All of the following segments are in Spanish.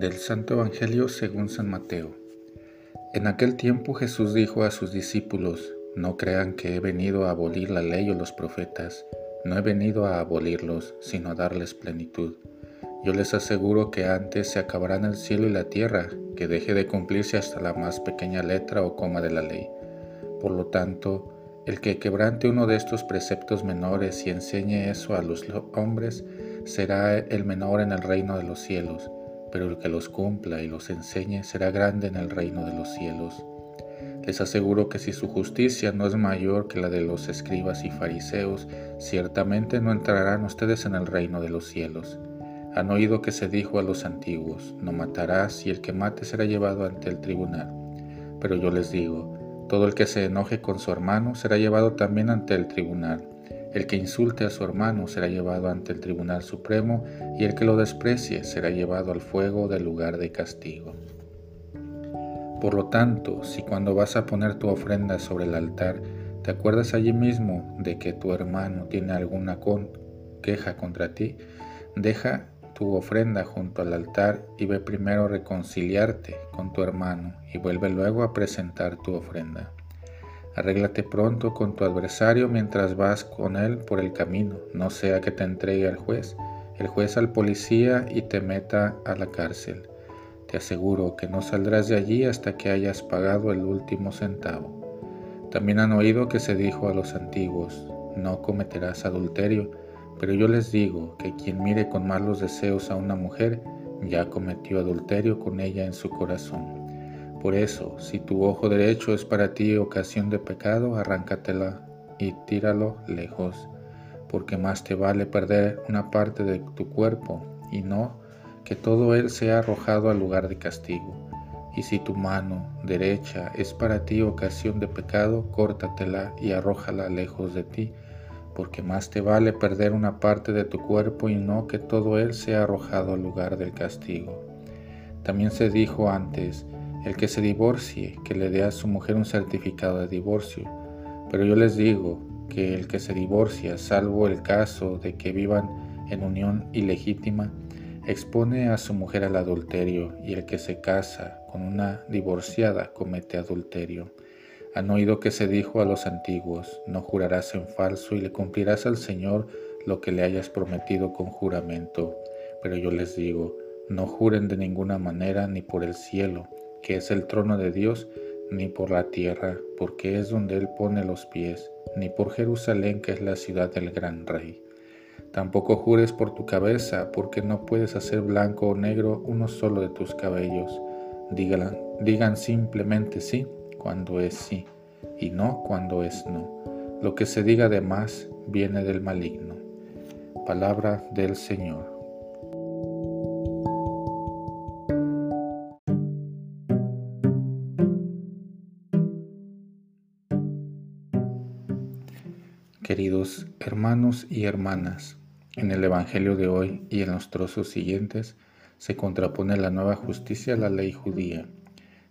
Del Santo Evangelio según San Mateo. En aquel tiempo Jesús dijo a sus discípulos, no crean que he venido a abolir la ley o los profetas, no he venido a abolirlos, sino a darles plenitud. Yo les aseguro que antes se acabarán el cielo y la tierra, que deje de cumplirse hasta la más pequeña letra o coma de la ley. Por lo tanto, el que quebrante uno de estos preceptos menores y enseñe eso a los hombres, será el menor en el reino de los cielos pero el que los cumpla y los enseñe será grande en el reino de los cielos. Les aseguro que si su justicia no es mayor que la de los escribas y fariseos, ciertamente no entrarán ustedes en el reino de los cielos. Han oído que se dijo a los antiguos, no matarás y el que mate será llevado ante el tribunal. Pero yo les digo, todo el que se enoje con su hermano será llevado también ante el tribunal. El que insulte a su hermano será llevado ante el Tribunal Supremo y el que lo desprecie será llevado al fuego del lugar de castigo. Por lo tanto, si cuando vas a poner tu ofrenda sobre el altar, te acuerdas allí mismo de que tu hermano tiene alguna queja contra ti, deja tu ofrenda junto al altar y ve primero reconciliarte con tu hermano y vuelve luego a presentar tu ofrenda. Arréglate pronto con tu adversario mientras vas con él por el camino, no sea que te entregue al juez, el juez al policía y te meta a la cárcel. Te aseguro que no saldrás de allí hasta que hayas pagado el último centavo. También han oído que se dijo a los antiguos, no cometerás adulterio, pero yo les digo que quien mire con malos deseos a una mujer, ya cometió adulterio con ella en su corazón. Por eso, si tu ojo derecho es para ti ocasión de pecado, arráncatela y tíralo lejos, porque más te vale perder una parte de tu cuerpo y no que todo él sea arrojado al lugar de castigo. Y si tu mano derecha es para ti ocasión de pecado, córtatela y arrójala lejos de ti, porque más te vale perder una parte de tu cuerpo y no que todo él sea arrojado al lugar del castigo. También se dijo antes, el que se divorcie, que le dé a su mujer un certificado de divorcio. Pero yo les digo que el que se divorcia, salvo el caso de que vivan en unión ilegítima, expone a su mujer al adulterio, y el que se casa con una divorciada comete adulterio. Han oído que se dijo a los antiguos, no jurarás en falso y le cumplirás al Señor lo que le hayas prometido con juramento. Pero yo les digo, no juren de ninguna manera ni por el cielo, que es el trono de Dios, ni por la tierra, porque es donde Él pone los pies, ni por Jerusalén, que es la ciudad del gran rey. Tampoco jures por tu cabeza, porque no puedes hacer blanco o negro uno solo de tus cabellos. Digan, simplemente sí cuando es sí, y no cuando es no. Lo que se diga de más viene del maligno. Palabra del Señor. Queridos hermanos y hermanas, en el Evangelio de hoy y en los trozos siguientes se contrapone la nueva justicia a la ley judía.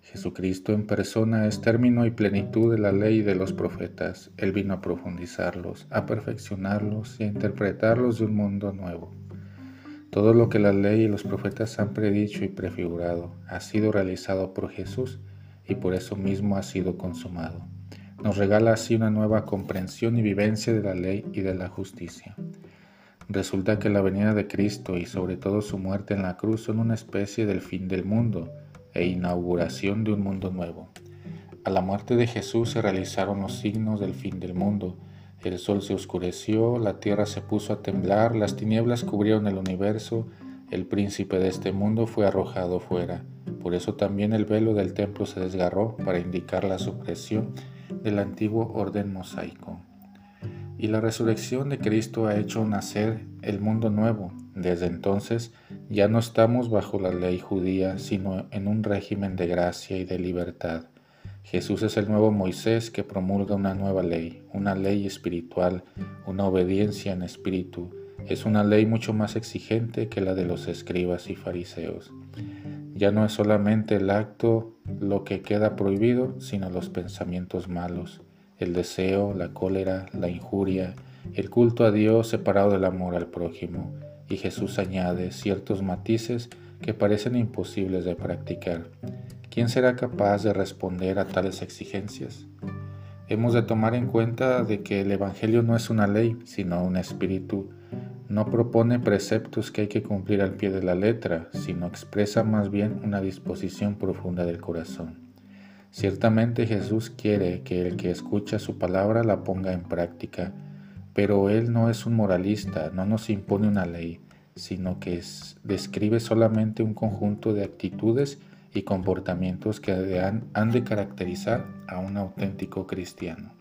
Jesucristo en persona es término y plenitud de la ley de los profetas. Él vino a profundizarlos, a perfeccionarlos y a interpretarlos de un mundo nuevo. Todo lo que la ley y los profetas han predicho y prefigurado ha sido realizado por Jesús y por eso mismo ha sido consumado. Nos regala así una nueva comprensión y vivencia de la ley y de la justicia. Resulta que la venida de Cristo y sobre todo su muerte en la cruz son una especie del fin del mundo e inauguración de un mundo nuevo. A la muerte de Jesús se realizaron los signos del fin del mundo. El sol se oscureció, la tierra se puso a temblar, las tinieblas cubrieron el universo, el príncipe de este mundo fue arrojado fuera. Por eso también el velo del templo se desgarró para indicar la supresión del antiguo orden mosaico y la resurrección de Cristo ha hecho nacer el mundo nuevo. Desde entonces ya no estamos bajo la ley judía, sino en un régimen de gracia y de libertad. Jesús es el nuevo Moisés que promulga una nueva ley, una ley espiritual, una obediencia en espíritu. Es una ley mucho más exigente que la de los escribas y fariseos. Ya no es solamente el acto lo que queda prohibido, sino los pensamientos malos el deseo, la cólera, la injuria, el culto a Dios separado del amor al prójimo, y Jesús añade ciertos matices que parecen imposibles de practicar. ¿Quién será capaz de responder a tales exigencias? Hemos de tomar en cuenta de que el Evangelio no es una ley, sino un espíritu. No propone preceptos que hay que cumplir al pie de la letra, sino expresa más bien una disposición profunda del corazón. Ciertamente Jesús quiere que el que escucha su palabra la ponga en práctica, pero Él no es un moralista, no nos impone una ley, sino que describe solamente un conjunto de actitudes y comportamientos que han de caracterizar a un auténtico cristiano.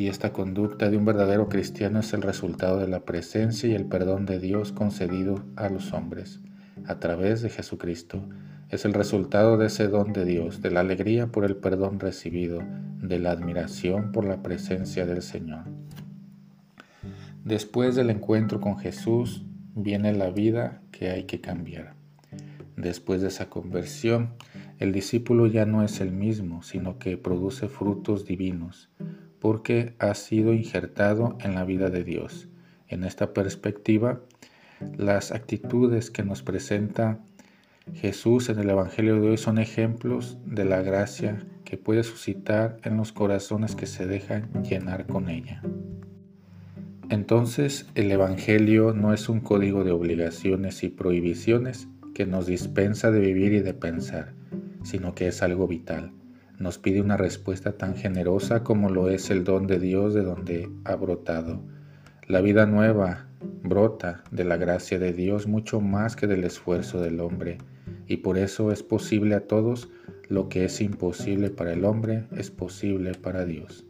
Y esta conducta de un verdadero cristiano es el resultado de la presencia y el perdón de Dios concedido a los hombres a través de Jesucristo es el resultado de ese don de Dios, de la alegría por el perdón recibido, de la admiración por la presencia del Señor. Después del encuentro con Jesús viene la vida que hay que cambiar. Después de esa conversión, el discípulo ya no es el mismo, sino que produce frutos divinos, porque ha sido injertado en la vida de Dios. En esta perspectiva, las actitudes que nos presenta Jesús en el Evangelio de hoy son ejemplos de la gracia que puede suscitar en los corazones que se dejan llenar con ella. Entonces el Evangelio no es un código de obligaciones y prohibiciones que nos dispensa de vivir y de pensar, sino que es algo vital. Nos pide una respuesta tan generosa como lo es el don de Dios de donde ha brotado. La vida nueva brota de la gracia de Dios mucho más que del esfuerzo del hombre y por eso es posible a todos lo que es imposible para el hombre es posible para Dios.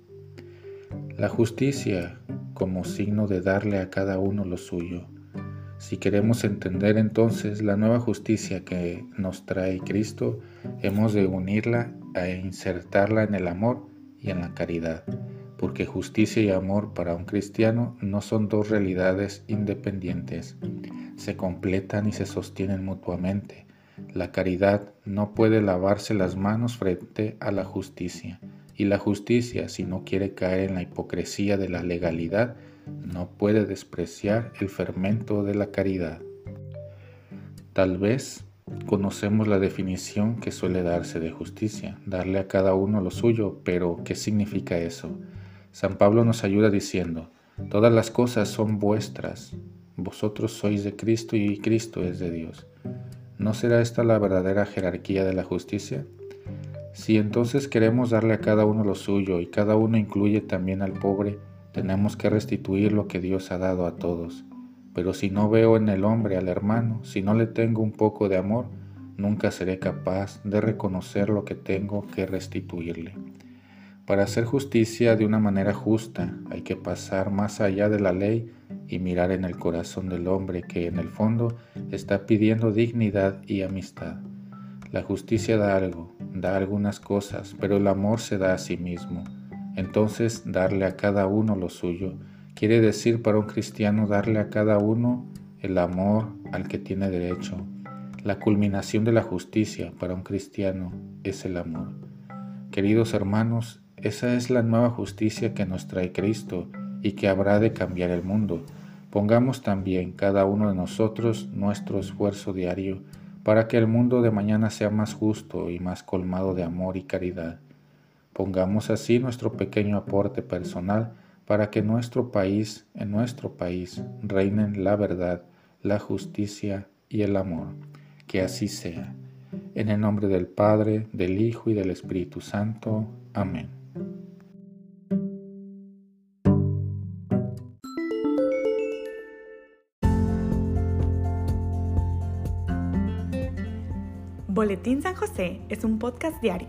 La justicia como signo de darle a cada uno lo suyo. Si queremos entender entonces la nueva justicia que nos trae Cristo, hemos de unirla e insertarla en el amor y en la caridad, porque justicia y amor para un cristiano no son dos realidades independientes, se completan y se sostienen mutuamente la caridad no puede lavarse las manos frente a la justicia, y la justicia, si no quiere caer en la hipocresía de la legalidad, no puede despreciar el fermento de la caridad. Tal vez conocemos la definición que suele darse de justicia, darle a cada uno lo suyo, pero ¿qué significa eso? San Pablo nos ayuda diciendo, todas las cosas son vuestras, vosotros sois de Cristo y Cristo es de Dios. ¿No será esta la verdadera jerarquía de la justicia? Si entonces queremos darle a cada uno lo suyo y cada uno incluye también al pobre, tenemos que restituir lo que Dios ha dado a todos. Pero si no veo en el hombre al hermano, si no le tengo un poco de amor, nunca seré capaz de reconocer lo que tengo que restituirle. Para hacer justicia de una manera justa hay que pasar más allá de la ley y mirar en el corazón del hombre que en el fondo está pidiendo dignidad y amistad. La justicia da algo, da algunas cosas, pero el amor se da a sí mismo. Entonces darle a cada uno lo suyo quiere decir para un cristiano darle a cada uno el amor al que tiene derecho. La culminación de la justicia para un cristiano es el amor. Queridos hermanos, esa es la nueva justicia que nos trae Cristo y que habrá de cambiar el mundo. Pongamos también cada uno de nosotros nuestro esfuerzo diario para que el mundo de mañana sea más justo y más colmado de amor y caridad. Pongamos así nuestro pequeño aporte personal para que nuestro país, en nuestro país, reinen la verdad, la justicia y el amor. Que así sea. En el nombre del Padre, del Hijo y del Espíritu Santo. Amén. Boletín San José es un podcast diario.